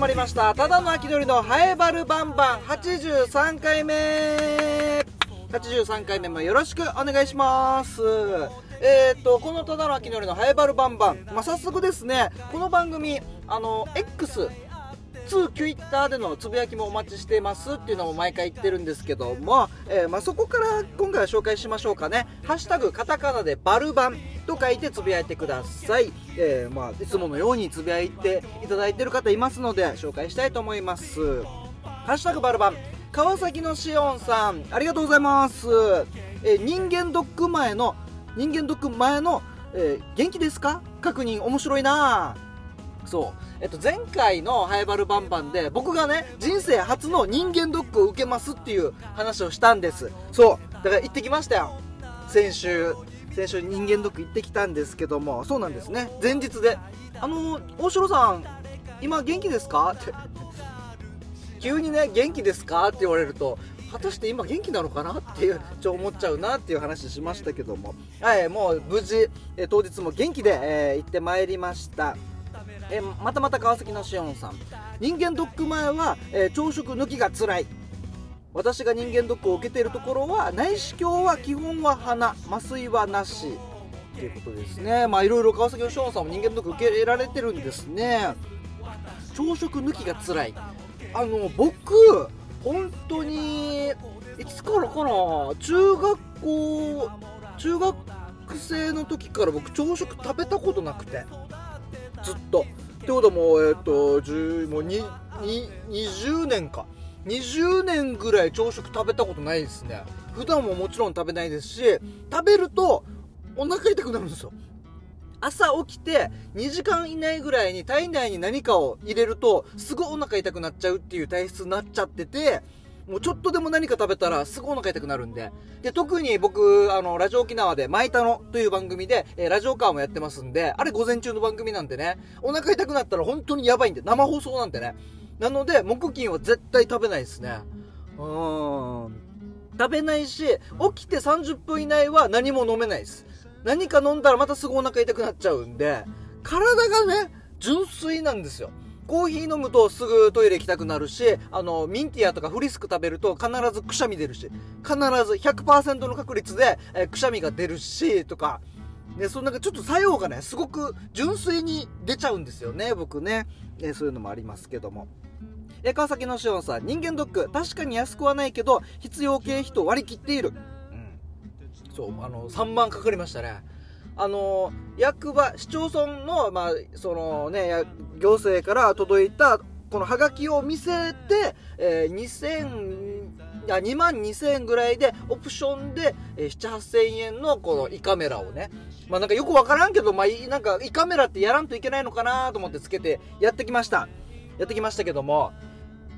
まりました。ただの秋鳥のハエバルバンバン。83回目。83回目もよろしくお願いします。えー、っとこのただの秋鳥のハエバルバンバン、まあ、早速ですねこの番組あの X 通 Twitter でのつぶやきもお待ちしていますっていうのも毎回言ってるんですけども、えー、まあ、そこから今回は紹介しましょうかね「ハッシュタグカタカナでバルバン」と書いてつぶやいてください、えー、まあ、いつものようにつぶやいていただいてる方いますので紹介したいと思います「ハッシュタグバルバン」川崎のしおんさんありがとうございます、えー、人間ドック前の人間ドック前の、え元気ですか？確認面白いな。そう。えっと、前回のハイバルバンバンで僕がね人生初の人間ドックを受けますっていう話をしたんです。そう。だから行ってきましたよ。先週先週人間ドック行ってきたんですけども。そうなんですね。前日で。あの大城さん今元気ですか？って。急にね元気ですか？って言われると果たして今元気なのかな？っていうちょ思っちゃうなっていう話しましたけども。はいもう無事え当日も元気で、えー、行ってまいりました。えー、またまた川崎のしおんさん。人間ドック前は、えー、朝食抜きが辛い。私が人間ドックを受けているところは内視鏡は基本は鼻。麻酔はなし。ということですね。まあいろいろ川崎のしおんさんも人間ドック受けられてるんですね。朝食抜きが辛い。あの僕本当にいつからかな。中学校中学生の時から僕朝食食べたことなくて。ずっと。ってこともえっ、と10もうに20年か。20年ぐらい朝食食べたことないですね。普段ももちろん食べないですし食べるとお腹痛くなるんですよ。朝起きて2時間以内ぐらいに体内に何かを入れるとすぐお腹痛くなっちゃうっていう体質になっちゃっててもうちょっとでも何か食べたらすぐお腹痛くなるんで。で、特に僕、あの、ラジオ沖縄で、マイタノという番組で、えー、ラジオカーもやってますんで、あれ午前中の番組なんでね、お腹痛くなったら本当にやばいんで、生放送なんでね。なので、木金は絶対食べないですね。うーん。食べないし、起きて30分以内は何も飲めないです。何か飲んだらまたすぐお腹痛くなっちゃうんで、体がね、純粋なんですよ。コーヒー飲むとすぐトイレ行きたくなるし、あの、ミンティアとかフリスク食べると必ずくしゃみ出るし、必ず100%の確率で、えー、くしゃみが出るし、とか、ね、そのなんかちょっと作用がね、すごく純粋に出ちゃうんですよね、僕ね。ねそういうのもありますけども。え、川崎のしおんさん、人間ドック、確かに安くはないけど、必要経費と割り切っている。うん。そう、あの、3万かかりましたね。あの役場市町村の,、まあそのね、行政から届いたこのハガキを見せて、えー、2000いや2万2000円ぐらいでオプションで、えー、7 8000円のこの胃カメラをね。まあなんかよくわからんけど、まあ、なんか胃カメラってやらんといけないのかなと思ってつけてやってきました。やってきましたけども。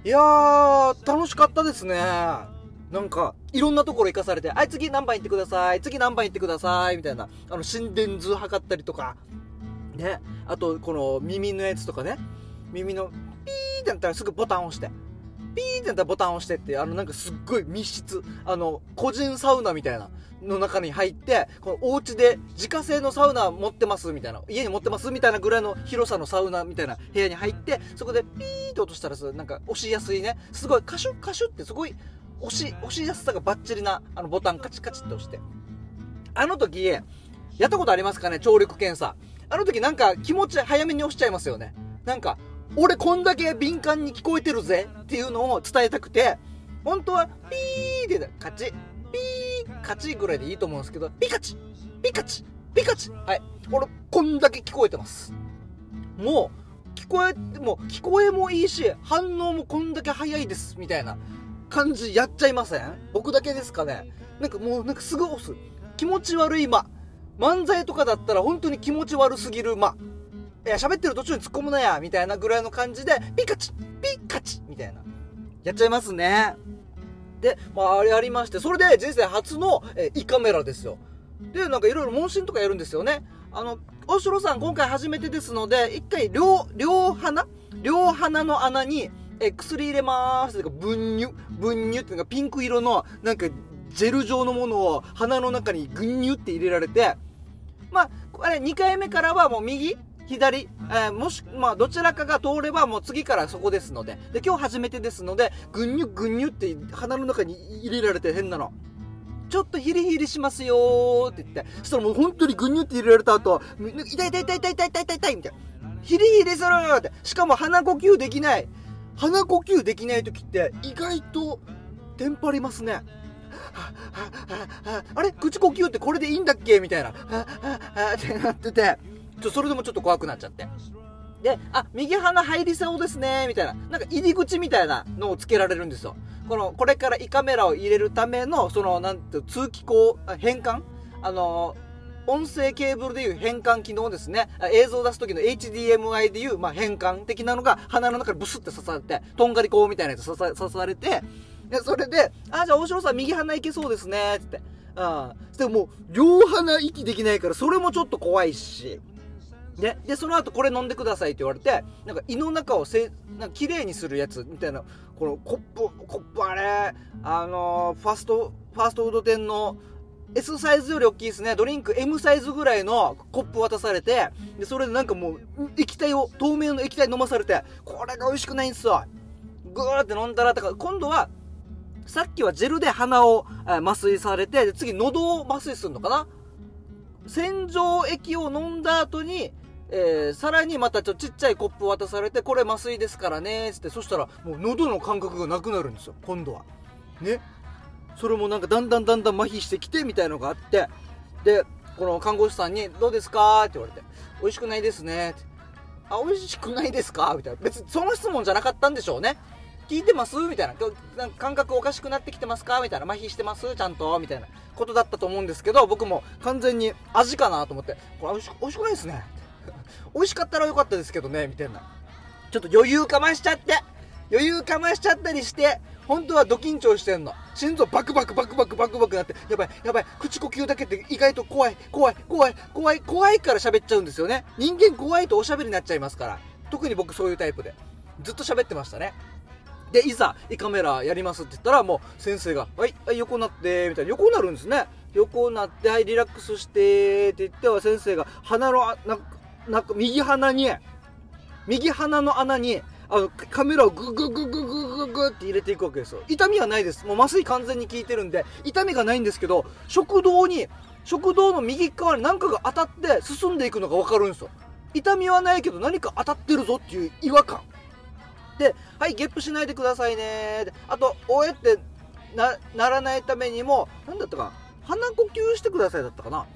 いやー楽しかったですね。なんか、いろんなところ行かされて、はい、次何番行ってください、次何番行ってください、みたいな、あの、心電図測ったりとか、ね、あと、この耳のやつとかね、耳のピーってなったらすぐボタン押して、ピーってなったらボタン押してって、あの、なんかすっごい密室、あの、個人サウナみたいなの中に入って、このお家で自家製のサウナ持ってますみたいな、家に持ってますみたいなぐらいの広さのサウナみたいな部屋に入って、そこでピーって落としたらなんか押しやすいね、すごいカシュッカシュってすごい押し、押しやすさがバッチリな、あのボタンカチカチって押して。あの時、やったことありますかね？聴力検査。あの時なんか気持ち早めに押しちゃいますよね。なんか、俺こんだけ敏感に聞こえてるぜっていうのを伝えたくて、本当はピーってカチ、ピー、カチぐらいでいいと思うんですけど、ピカチ、ピカチ、ピカチ。はい。俺こんだけ聞こえてます。もう、聞こえ、もう聞こえもいいし、反応もこんだけ早いです、みたいな。感じやっちゃいません？僕だけですかね？なんかもうなんかすぐ押す。気持ち悪い間。漫才とかだったら本当に気持ち悪すぎる間。いや、喋ってる途中に突っ込むなや、みたいなぐらいの感じで、ピカチピカチみたいな。やっちゃいますね。で、まあ、あれありまして、それで人生初の、え胃カメラですよ。で、なんかいろいろ問診とかやるんですよね。あの、大城さん今回初めてですので、一回両、両鼻？両鼻の穴にえ薬入れまーすとか分乳分乳っていうかピンク色のなんかジェル状のものを鼻の中にグニュって入れられてまああれ2回目からはもう右？左？えー、もし、まあ、どちらかが通ればもう次からそこですので、で、今日初めてですので、ぐんにゅぐんにゅって鼻の中に入れられて変なの。ちょっとヒリヒリしますよーって言って、そしたらもう本当にぐんにゅって入れられた後、痛い痛い痛い痛い痛い痛い痛い痛いみたいな。ヒリヒリするって。しかも鼻呼吸できない。鼻呼吸できない時って意外とテンパりますね。あれ口呼吸ってこれでいいんだっけみたいな。ってなってて、ちょ、それでもちょっと怖くなっちゃって。で、あ、右鼻入りそうですね、みたいな。なんか入り口みたいなのをつけられるんですよ。この、これから胃カメラを入れるための、その、なんて、通気口、変換あの音声ケーブルでいう変換機能ですね。映像を出す時の HDMI でいう、まあ、変換的なのが鼻の中にブスって刺されて、とんがりコみたいなやつ刺さ刺されて、で、それで、あ、じゃあ大城さん右鼻いけそうですね、つって。うん。でももう、両鼻息できないから、それもちょっと怖いし。で、で、その後これ飲んでくださいって言われて、なんか胃の中をせ、なんか綺麗にするやつみたいな、このコップ、コップあれ、あのー、ファスト、ファーストフード店の S サイズより大きいですね。ドリンク M サイズぐらいのコップ渡されて、で、それでなんかもう、液体を、透明の液体飲まされて、これが美味しくないんですよ。ぐーって飲んだら、か今度は、さっきはジェルで鼻を、麻酔されて、で、次喉を麻酔するのかな洗浄液を飲んだ後に、えー、さらにまたちょっとちっちゃいコップ渡されて、これ麻酔ですからね、つって、そしたらもう喉の感覚がなくなるんですよ、今度は。ね。それもなんかだんだんだんだん麻痺してきてみたいのがあって、で、この看護師さんに、どうですか？って言われて、美味しくないですね。ってあ、美味しくないですか？みたいな。別にその質問じゃなかったんでしょうね。聞いてます？みたいな。なんか感覚おかしくなってきてますか？みたいな。麻痺してます？ちゃんと？みたいなことだったと思うんですけど、僕も完全に味かなと思って、これ美味し美味しくないですね。美味しかったらよかったですけどね、みたいな。ちょっと余裕かましちゃって。余裕かましちゃったりして、本当はド緊張してんの。心臓バクバクバクバクバクバクなって、やばい、やばい、口呼吸だけって意外と怖い、怖い、怖い、怖い、怖いから喋っちゃうんですよね。人間怖いとおしゃべりになっちゃいますから。特に僕そういうタイプで。ずっと喋ってましたね。で、いざ、胃カメラやりますって言ったら、もう先生が、はい、はい、横なって、みたいな、横になるんですね。横になって、はい、リラックスして、って言っては先生が、鼻の、ななんか、右鼻に、右鼻の穴に、あの、カメラをグググググググって入れていくわけですよ。痛みはないです。もう麻酔完全に効いてるんで、痛みがないんですけど、食道に、食道の右側に何かが当たって進んでいくのがわかるんですよ。痛みはないけど何か当たってるぞっていう違和感。で、はい、ゲップしないでくださいねで。あと、おえってな、らないためにも、なんだったかな鼻呼吸してくださいだったかな。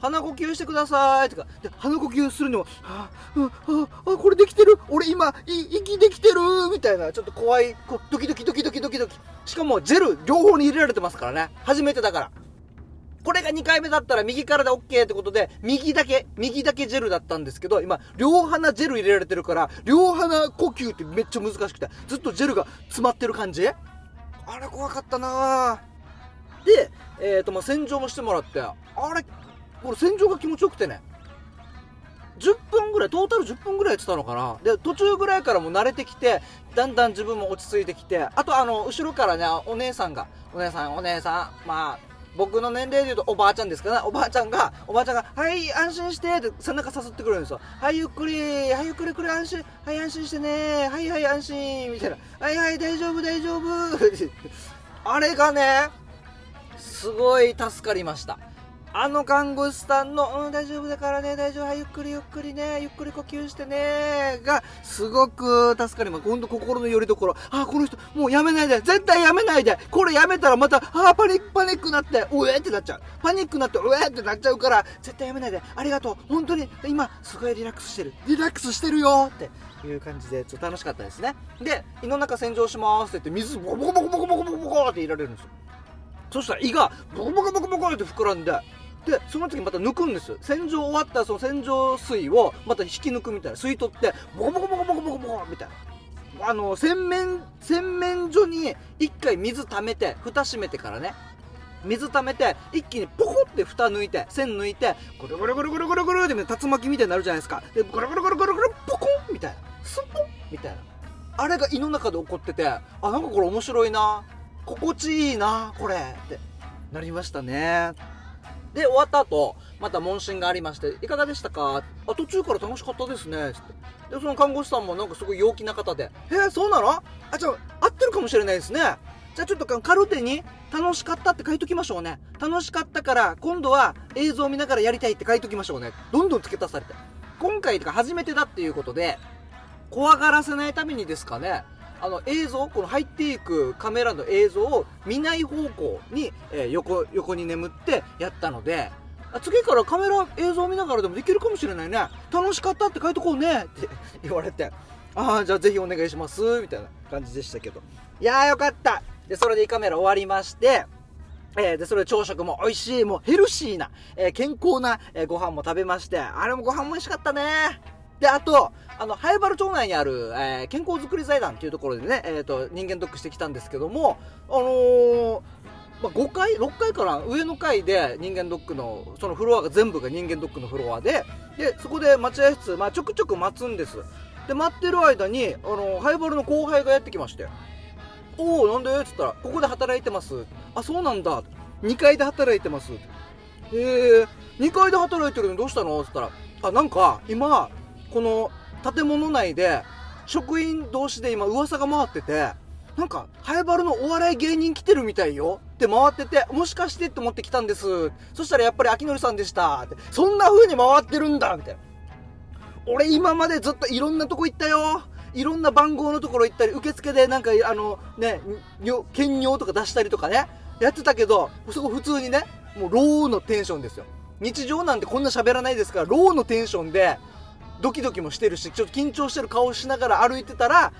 鼻呼吸してくださいとか、で、鼻呼吸するにも、はあ、あ、あ、これできてる俺今、い、息できてるみたいな、ちょっと怖い、こドキドキドキドキドキドキ。しかも、ジェル、両方に入れられてますからね。初めてだから。これが2回目だったら右からで OK ってことで、右だけ、右だけジェルだったんですけど、今、両鼻ジェル入れられてるから、両鼻呼吸ってめっちゃ難しくて、ずっとジェルが詰まってる感じあれ怖かったなで、えっ、ー、と、まあ、洗浄もしてもらって、あれ、これ洗浄が気持ちよくてね、10分ぐらい、トータル10分ぐらいやってたのかな。で、途中ぐらいからもう慣れてきて、だんだん自分も落ち着いてきて、あとあの、後ろからね、お姉さんが、お姉さん、お姉さん、まあ、僕の年齢で言うとおばあちゃんですかね。おばあちゃんが、おばあちゃんが、はい、安心してって背中さすってくるんですよ。はい、ゆっくり、はい、ゆっくりくり安心、はい、安心してね、はい、はい、安心、みたいな。はいはい、大丈夫、大丈夫。あれがね、すごい助かりました。あの看護師さんの、うん、大丈夫だからね、大丈夫、はい、ゆっくりゆっくりね、ゆっくり呼吸してね、が、すごく助かります。ほんと心の拠り所。あ、この人、もうやめないで、絶対やめないで、これやめたらまた、あ、パニック、パニックなって、うえってなっちゃう。パニックなって、うえってなっちゃうから、絶対やめないで、ありがとう、本当に、今、すごいリラックスしてる。リラックスしてるよって。いう感じで、ちょっと楽しかったですね。で、胃の中洗浄しますって言って、水ボコボコボコボコボコボコって入れられるんですよ。そしたら胃がボコボコボコボコって膨らんで、でその時また抜くんです洗浄終わったその洗浄水をまた引き抜くみたいな。吸い取ってボコボコボコボコボコボコみたいな。あの洗面洗面所に一回水溜めて蓋閉めてからね。水溜めて一気にポコって蓋抜いて線抜いてゴルゴルゴルゴルゴルゴルって竜巻みたいになるじゃないですか。でゴルゴルゴルゴルゴルポコンみたいな。スポンみたいな。あれが胃の中で起こっててあなんかこれ面白いな。心地いいなこれ。ってなりましたね。で、終わった後、また問診がありまして、いかがでしたか？あ、途中から楽しかったですね。つって。でその看護師さんもなんかすごい陽気な方で「えー、そうなの？あじゃあ合ってるかもしれないですね。じゃあちょっとカルテに楽しかったって書いときましょうね。楽しかったから今度は映像を見ながらやりたいって書いときましょうね。どんどん付け足されて。今回とか初めてだっていうことで怖がらせないためにですかね。あの映像この入っていくカメラの映像を見ない方向に、えー、横横に眠ってやったので次からカメラ映像を見ながらでもできるかもしれないね。楽しかったって書いとこうねって 言われて。ああじゃあぜひお願いしますみたいな感じでしたけど。いやーよかった。でそれで胃カメラ終わりましてえー、で、それで朝食も美味しい、もうヘルシーな、えー、健康な、えー、ご飯も食べまして、あれもご飯も美味しかったね。で、あと、あの、早原町内にある、えー、健康づくり財団っていうところでね、えっ、ー、と、人間ドックしてきたんですけども、あのー、まあ、5階 ?6 階から上の階で人間ドックの、そのフロアが全部が人間ドックのフロアで、で、そこで待合室、まあ、ちょくちょく待つんです。で、待ってる間に、あの、ハイバルの後輩がやってきまして、おおなんで？っつったら、ここで働いてます。あ、そうなんだ。2階で働いてます。へえ、2階で働いてるのどうしたの？っつったら、あ、なんか、今、この建物内で、職員同士で今噂が回ってて、なんか、ハイバルのお笑い芸人来てるみたいよって回ってて、もしかしてって思って来たんです。そしたらやっぱり秋典さんでしたって、そんな風に回ってるんだみたいな。俺今までずっといろんなとこ行ったよいろんな番号のところ行ったり、受付でなんか、あの、ね、検尿とか出したりとかね、やってたけど、そこ普通にね、もうローのテンションですよ。日常なんてこんな喋らないですから、ローのテンションで、ドキドキもしてるし、ちょっと緊張してる顔しながら歩いてたら、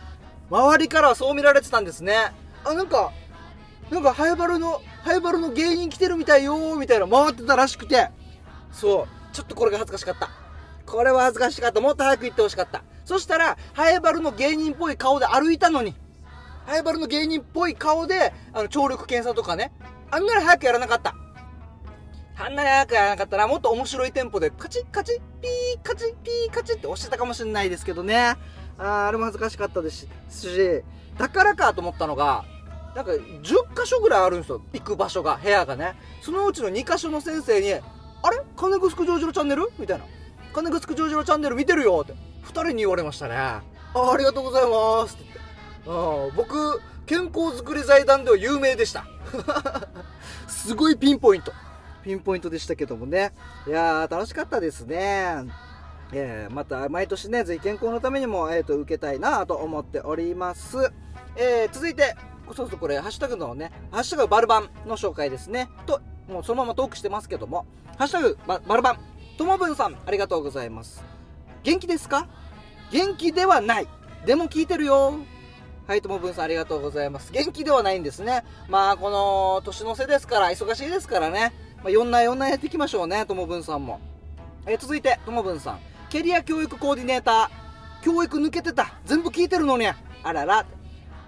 周りからはそう見られてたんですね。あ、なんか、なんか、ハイバルの、ハイバルの芸人来てるみたいよみたいな回ってたらしくて、そう、ちょっとこれが恥ずかしかった。これは恥ずかしかった。もっと早く言ってほしかった。そしたら、ハイバルの芸人っぽい顔で歩いたのに、ハイバルの芸人っぽい顔で、あの、聴力検査とかね、あんなに早くやらなかった。あんなに早くやらなかったら、もっと面白いテンポで、カチッカチッ、ピー、カチッ、ピー、カチッって押してたかもしれないですけどね。ああれも恥ずかしかったですし、だからかと思ったのが、なんか10箇所ぐらいあるんですよ。行く場所が、部屋がね。そのうちの2箇所の先生に、あれ？金城ジョージロチャンネル？みたいな。金城ジョージロチャンネル見てるよって。2人に言われましたね。あありがとうございますって言って。僕、健康づくり財団では有名でした。すごいピンポイント。ピンポイントでしたけどもね。いやー、楽しかったですね。えー、また毎年ね、ぜひ健康のためにも、えっ、ー、と、受けたいなと思っております。えー、続いて、そうそうこれ、ハッシュタグのね、ハッシュタグバルバンの紹介ですね。と、もうそのままトークしてますけども、ハッシュタグババルバン、ともぶんさん、ありがとうございます。元気ですか？元気ではない。でも聞いてるよ。はい、ともぶんさんありがとうございます。元気ではないんですね。まあ、この、年の瀬ですから、忙しいですからね。まあ、4な4なやっていきましょうね、ともぶんさんも。えー、続いて、ともぶんさん。キャリア教育コーディネーター。教育抜けてた。全部聞いてるのに。あらら。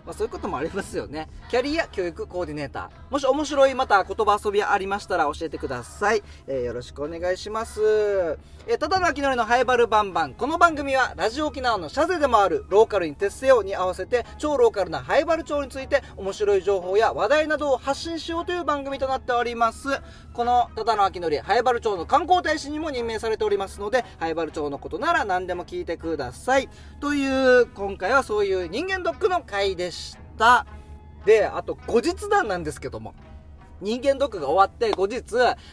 まあ、そういうこともありますよね。キャリア教育コーディネーター。もし面白いまた言葉遊びありましたら教えてください。えー、よろしくお願いします。えー、ただの秋のりのハイバルバンバン。この番組はラジオ沖縄のシャゼでもあるローカルに徹せよに合わせて超ローカルなハイバル町について面白い情報や話題などを発信しようという番組となっております。このただの秋のりハイバル町の観光大使にも任命されておりますので、ハイバル町のことなら何でも聞いてください。という、今回はそういう人間ドックの回でした。したで、あと後日談なんですけども。人間ドックが終わって後日、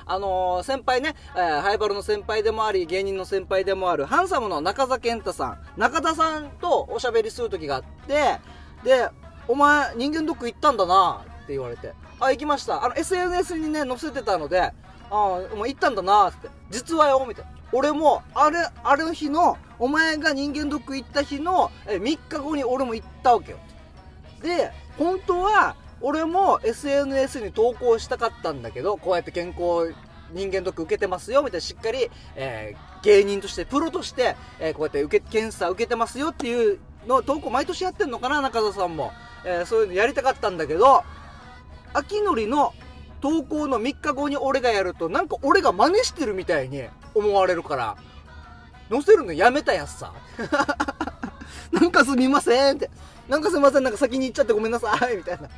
あのー、先輩ね、えー、ハイバルの先輩でもあり、芸人の先輩でもある、ハンサムの中田健太さん、中田さんとおしゃべりする時があって、で、お前、人間ドック行ったんだなって言われて、あ、行きました。あの、SNS にね、載せてたので、あ、お前行ったんだなって、実はよ、みたいな。俺も、あれ、ある日の、お前が人間ドック行った日の、え、3日後に俺も行ったわけよ。で、本当は、俺も SNS に投稿したかったんだけど、こうやって健康人間ドック受けてますよ、みたいなしっかり、えー、芸人として、プロとして、えー、こうやって受け、検査受けてますよっていうの投稿毎年やってんのかな、中田さんも。えー、そういうのやりたかったんだけど、秋のりの投稿の3日後に俺がやると、なんか俺が真似してるみたいに思われるから、載せるのやめたやつさ。なんかすみませんって。なんかすみません、なんか先に行っちゃってごめんなさい、みたいな。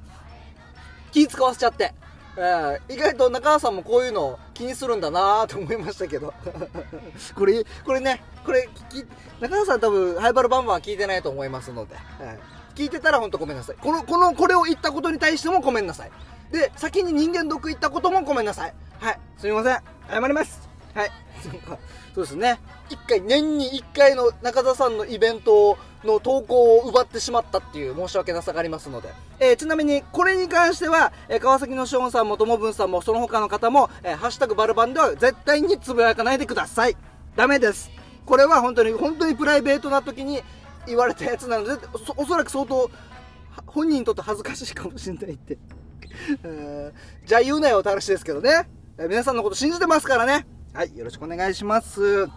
気使わせちゃって。えー意外と中川さんもこういうの気にするんだなと思いましたけど。これこれねこれき中川さん多分ハイバルバンバンは聞いてないと思いますので、はい聞いてたら本当ごめんなさい。このこのこれを言ったことに対してもごめんなさい。で先に人間ドック行ったこともごめんなさい。はいすみません。謝ります。はい。そうですね。一回年に1回の中田さんのイベントの投稿を奪ってしまったっていう申し訳なさがありますので、えーちなみにこれに関しては、えー川崎のショーンさんもともぶんさんもその他の方も、えーハッシュタグバルバンでは絶対につぶやかないでください。ダメです。これは本当に本当にプライベートな時に言われたやつなのでそおそらく相当本人にとって恥ずかしいかもしれないって。じゃあ言うなよって話ですけどね、皆さんのこと信じてますからね。はいよろしくお願いします。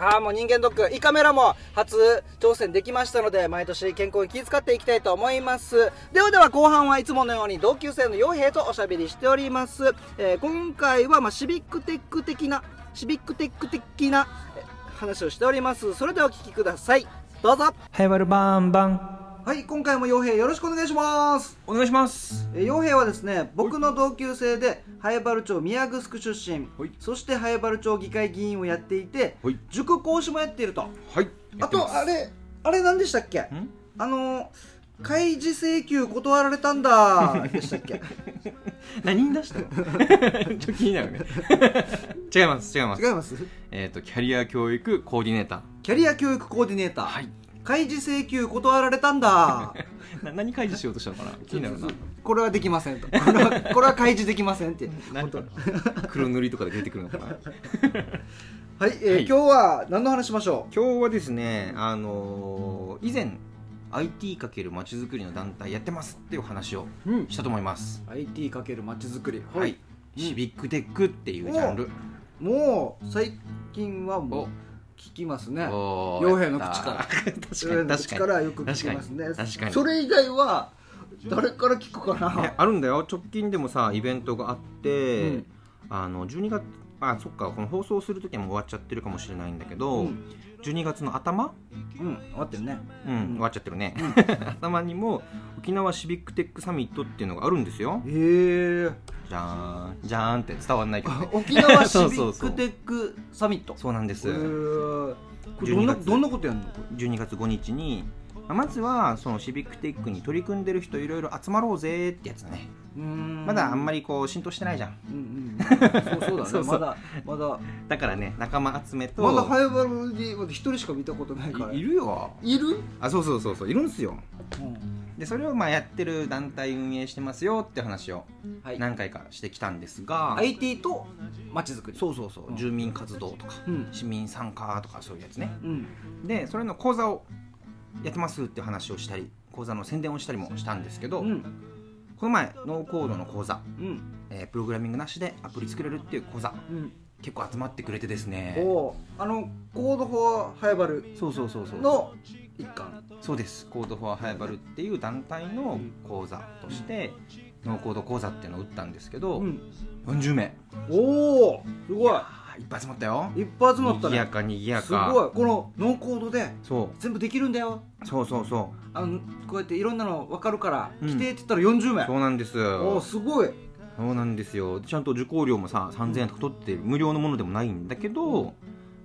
ああもう人間ドック胃カメラも初挑戦できましたので毎年健康に気遣っていきたいと思います。ではでは後半はいつものように同級生の傭兵とおしゃべりしております、えー今回はまあシビックテック的なシビックテック的なえー話をしております。それではお聞きください。どうぞ。ハイバルバンバンはい今回も傭兵よろしくお願いします。お願いします。えー傭兵はですね僕の同級生で早原町宮城出身。はい。そして早原町議会議員をやっていてはい。塾講師もやっていると。はい。あとあれあれ何でしたっけ？ん？あの開示請求断られたんだでしたっけ？何に出したの？ちょっと気になるね。違います違います。違います？えっ、とキャリア教育コーディネーター。キャリア教育コーディネーター、はい開示請求断られたんだ。な何開示しようとしたのかな？気になるな。これはできませんと。これはこれは開示できませんって。なんか黒塗りとかで出てくるのかな？はい、えーはい。今日は何の話しましょ今日はですねあのー以前 IT× まちづくりの団体やってますっていう話をう、うん、したと思います。IT かけるまちづくり。はい、うん。シビックテックっていうジャンル。もう最近はもうお聞きますね。お傭兵の口から。確 傭兵のかに。確かに口からよく聞きますね。確かに。確かに。それ以外は誰から聞くかえなあるんだよ。直近でもさイベントがあって、うん。あの12月あそっかこの放送する時はもう終わっちゃってるかもしれないんだけど、うん12月の頭？うん終わってるね。うん、うん。終わっちゃってるね、頭にも沖縄シビックテックサミットっていうのがあるんですよ。へえ。じゃーんじゃーんって伝わんないけどね。沖縄シビック テックサミット？そうなんです、へーこれどんな12月。どんなことやんの？こ12月5日にまずはそのシビックテックに取り組んでる人いろいろ集まろうぜってやつだね。まだあんまりこう浸透してないじゃん。うんうんそうそうだね。そうそう。まだまだ。だからね仲間集めと。まだハイバルに一人しか見たことないから。いいるよ。いる？あそうそうそうそう。いるんですよ。うん。でそれをまあやってる団体運営してますよって話をはい。何回かしてきたんですが、IT とまちづくり。そうそうそう、うん。住民活動とか、うん。市民参加とかそういうやつね。うん。でそれの講座をやってますって話をしたり講座の宣伝をしたりもしたんですけど、うん。この前ノーコードの講座、うん。えープログラミングなしでアプリ作れるっていう講座うん。結構集まってくれてですね。あのコードフォーハイバルそうそうそうそう。の一環。そうです。 Code for ハイバルっていう団体の講座として、ノーコード講座っていうのを打ったんですけど、うん。40名。おおすごいいっぱい集まったよ。一発乗ったね。にぎやかにぎやすかごい。このノーコードでそ全部できるんだよ。うそうそう。そあのこうやっていろんなの分かるからうん。来てって言ったら40名。うそうなんです。おおすごい。そうなんですよ。ちゃんと受講料もさ3000円とか取って無料のものでもないんだけど、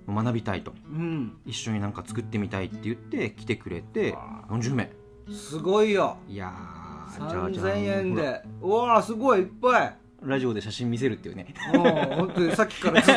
学びたいと。うん。一緒になんか作ってみたいって言って来てくれて40名。すごいよ。いやーじゃあじゃあ3000円で。うわーすごいいっぱいラジオで写真見せるっていうね。もう本当にさっきからずっ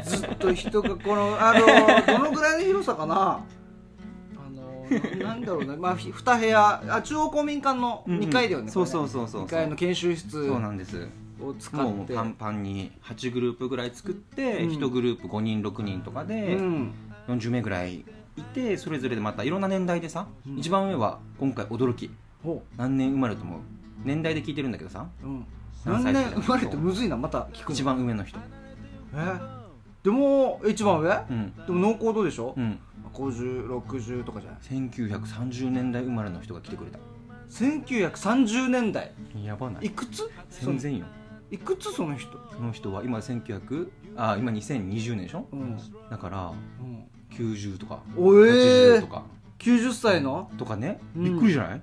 とずっと人がこのあの どのぐらいの広さかな？あのななんだろうね。まあひ2部屋あ中央公民館の2階だよね、そうそううそうそう。2階の研修室そうなんです。を使もうって。もうパンパンに8グループぐらい作って、うん。1グループ5人6人とかでうん。40名ぐらいいてそれぞれでまたいろんな年代でさ、うん。一番上は今回驚き。ほ何年生まれと思う年代で聞いてるんだけどさう、うん、何年生まれってむずいなまた聞くの。一番上の人。え？でも一番上？うん。でもノーコードでしょ、うん。5060とかじゃない？1930年代生まれの人が来てくれた。1930年代？やばない。いくつ？全然よ。いくつ？その人？その人は今1900あ今2020年でしょ？うん、だからうん、90とかおえ80ーと、か。90歳の？とかね。うん。びっくりじゃない、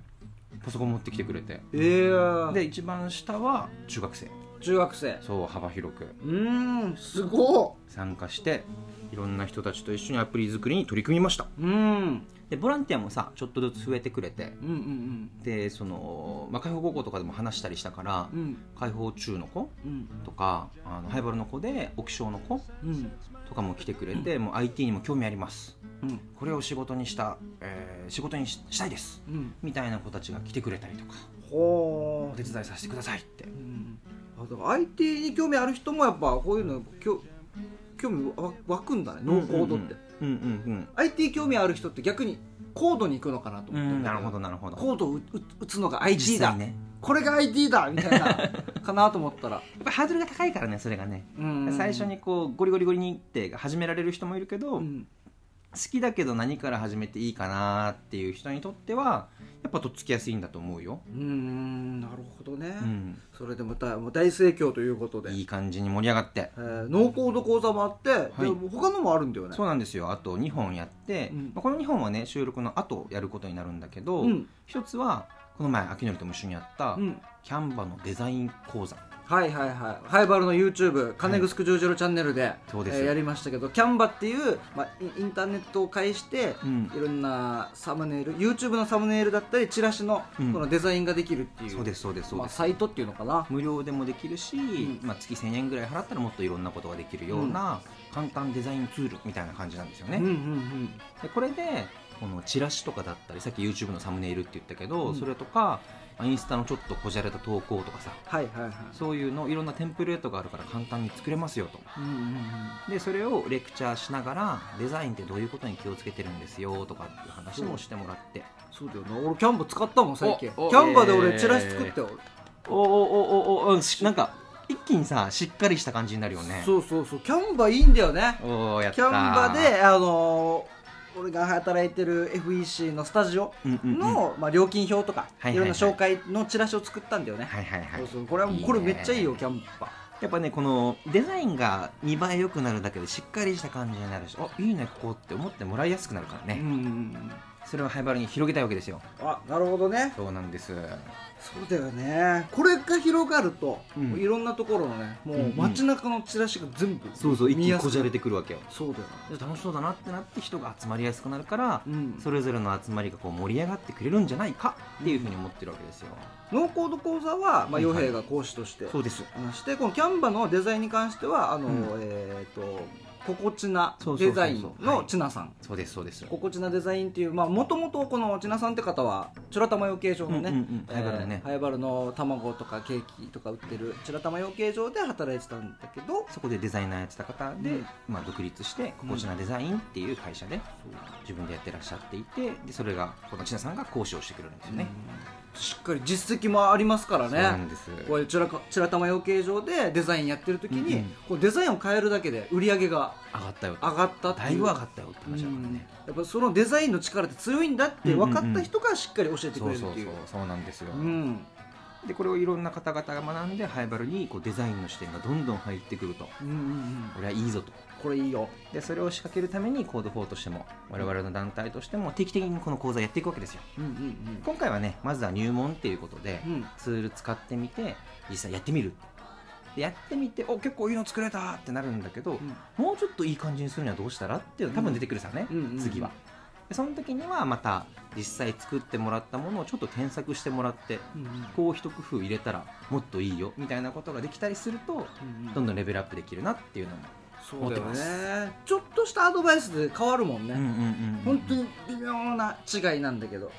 パソコン持ってきてくれて。ええー、で一番下は中学生。中学生。そう幅広く。うーんすご参加していろんな人たちと一緒にアプリ作りに取り組みました。っうん。でボランティアもさちょっとずつ増えてくれて。うんうんでその、まあ、解放高校とかでも話したりしたから、うん。うん解放中の子うん。とかあのハイバルの子で沖小の子うん。とかも来てくれて、もう IT にも興味あります。うん。これを仕事にした、えー仕事にししたいです。うん。みたいな子たちが来てくれたりとか。ほお手伝いさせてくださいって。う、ん。あ IT に興味ある人もやっぱこういうのきょ興味わ湧くんだねノーコードって、うんうん IT 興味ある人って逆にコードに行くのかなとうん、思って。うん、なるほどなるほど。コードを打つのが IT だ、ね。これが IT だみたいなかなと思ったら、やっぱハードルが高いからねそれがね、うん。最初にこうゴリゴリゴリにって始められる人もいるけど、うん好きだけど何から始めていいかなっていう人にとってはやっぱとっつきやすいんだと思うよ、うーんなるほどね、うん、それでまたもう大盛況ということで。いい感じに盛り上がって。えーノーコード講座もあって、はい。で他のもあるんだよね。そうなんですよ。あと2本やって、うん。まあこの2本はね収録の後やることになるんだけど、うん。一つはこの前秋典とも一緒にやった、うん。キャンバのデザイン講座はいはいはい。ハイバルの YouTube 金城十字路チャンネルで,、そうです。えーやりましたけどキャンバっていう、まあ、イインターネットを介して、うん。いろんなサムネイル YouTube のサムネイルだったりチラシのうん。このデザインができるっていう、そうですそうですそうまあ、です、サイトっていうのかな。無料でもできるし、ん。まあ、月1000円ぐらい払ったらもっといろんなことができるような簡単デザインツールみたいな感じなんですよね、うんうんうん。でこれでこのチラシとかだったりさっき YouTube のサムネイルって言ったけど、うん。それとかまあインスタのちょっとこじゃれた投稿とかさはいはいはい。そういうのいろんなテンプレートがあるから簡単に作れますよと。うんうんうん。でそれをレクチャーしながらデザインってどういうことに気をつけてるんですよとかっていう話もしてもらって。そうだよな。俺キャンバ使ったもん最近。キおおャンバでえー俺チラシ作ったよ、おおおおおおしなんか一気にさしっかりした感じになるよね。そうそうそう。キャンバいいんだよね。キャンバであのー俺が働いてる FEC のスタジオの、まあ、料金表とか、はいろんな紹介のチラシを作ったんだよね、はいはいはい。そうそうこれはこれめっちゃいいよキャンバやっぱねこのデザインが見栄え良くなるだけでしっかりした感じになるしあいいねここって思ってもらいやすくなるからね、うんそれをハイバルに広げたいわけですよ。あなるほどね。そうなんです。そうだよね。これが広がると、うん。いろんなところのねもう街中のチラシが全部そうそう一気にこじゃれてくるわけよ。そうだよね。で楽しそうだなってなって人が集まりやすくなるから、うん。それぞれの集まりがこう盛り上がってくれるんじゃないかっていうふうに思ってるわけですよ、ノーコード講座は、まあ、はいはい。傭兵が講師としてそうです。話してこのキャンバのデザインに関してはあの、うん。えっ、と心地なデザインのチナさん。そうですそうです。心地なデザインっていうまあもともとこのチナさんって方はチュラタマ養鶏場のね、うんうんうん。えーハイバルの卵とかケーキとか売ってるチュラタマ養鶏場で働いてたんだけどそこでデザイナーやってた方で、うん。まあ、独立して心地なデザインっていう会社で自分でやってらっしゃっていてでそれがこの千奈さんが講師をしてくれるんですよね、しっかり実績もありますからそうなんねです。こういうチュラカチュラタマ養鶏場でデザインやってる時に、うん。うんこうデザインを変えるだけで売り上げが上がったよと。上がったっていう。だいぶ上がったよって話だからうん。ね、やっぱそのデザインの力って強いんだって分かった人がしっかり教えてくれるっていう。そうなんですよ、うんでこれをいろんな方々が学んでハイバルにこうデザインの視点がどんどん入ってくると。うんうんうん。これはいいぞと。これいいよ。でそれを仕掛けるためにコード4としても我々の団体としても定期的にこの講座やっていくわけですよ。うんうん今回はねまずは入門っていうことで、うん。うんツール使ってみて実際やってみる。でやってみてお結構いいの作れたってなるんだけど、もうちょっといい感じにするにはどうしたらっていうのが多分出てくるさね、うんうんうん。次はでその時にはまた実際作ってもらったものをちょっと添削してもらってうんうん。こう一工夫入れたらもっといいよみたいなことができたりするとうんどんどんレベルアップできるなっていうのも、そうだよね。ちょっとしたアドバイスで変わるもんね、うんうんうん。本当に微妙な違いなんだけど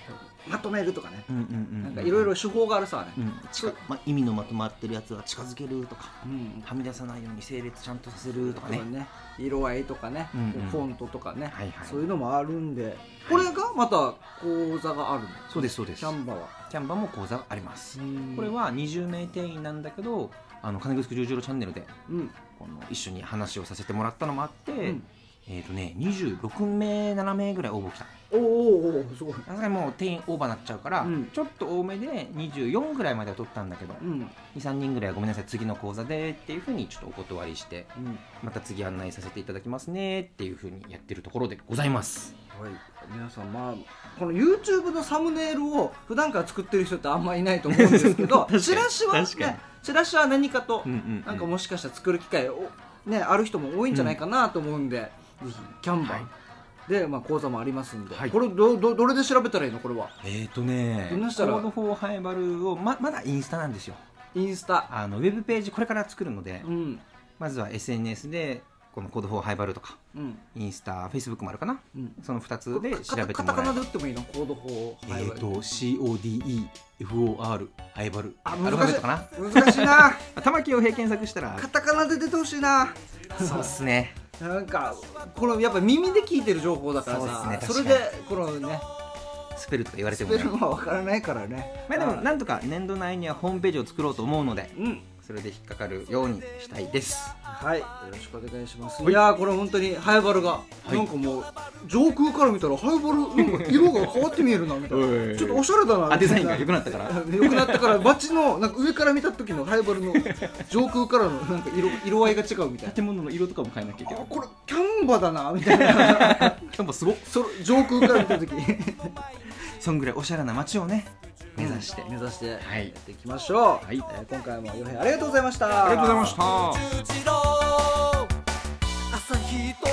まとめるとかね。うんうんうんなんかいろいろ手法があるさね、うん。近まあ、意味のまとまってるやつは近づけるとか。うん。はみ出さないように整列ちゃんとさせるとかね。ね。色合いとかね、うんうん。フォントとかね、はいはい。そういうのもあるんで。これがまた講座があるの？そうですそうです。キャンバは。キャンバも講座があります、うん。これは20名定員なんだけどあの金城十字路チャンネルでうん。この一緒に話をさせてもらったのもあって、うん。えっ、とね26名7名ぐらい応募来たおーおーおーすごい。さすがにもう定員オーバーになっちゃうから、うん。ちょっと多めで24ぐらいまでは取ったんだけどうん。23人ぐらいはごめんなさい次の講座でっていうふうにちょっとお断りしてうん。また次案内させていただきますねっていうふうにやってるところでございます。はい、皆さんまあこの YouTube のサムネイルを普段から作ってる人ってあんまいないと思うんですけど 確かにチラシは確かにねチラシは何かと、うんうんなんかもしかしたら作る機会をねある人も多いんじゃないかなと思うんで、ぜひキャンバはい。ーで、まあ、講座もありますんで、はい。これどどどれで調べたらいいの？これは。えーとねどんなしたらコードフォーハイバルをままだインスタなんですよ。インスタ。あのウェブページこれから作るので、うん。まずは SNS でこのコードフォーハイバルとかうん。インスタフェイスブックもあるかな。うん。その2つで調べてカタカナで打ってもいいの？コード4えーと CODEFOR ハイバル。あ難しいかな？難しい。な。玉木を平検索したら。カタカナで出てほしいな。そうっすね。なんかこのやっぱ耳で聞いてる情報だからそうさですねそれでこのねスペルとか言われてスペもねルは分からないからね。まあでもなんとか年度内にはホームページを作ろうと思うので。うんそれで引っかかるようにしたいです。はい。よろしくお願いします。はい。いやーこれ本当にハイバルが、い。なんかもう上空から見たらハイバルなんか色が変わって見えるなみたいな。おいちょっとおしゃれだなあデザインが良良くなったから。くなったから街のなんか上から見た時のハイバルの上空からのなんか色色合いが違うみたいな。建物の色とかも変えなきゃいけない。あこれキャンバだなみたいな。キャンパスすごっ。それ上空から見た時。そんぐらいおしゃれな街をね目指して、目指してやはいっていきましょう、はい。えー今回もよへありがとうございました。ありがとうございました。朝日と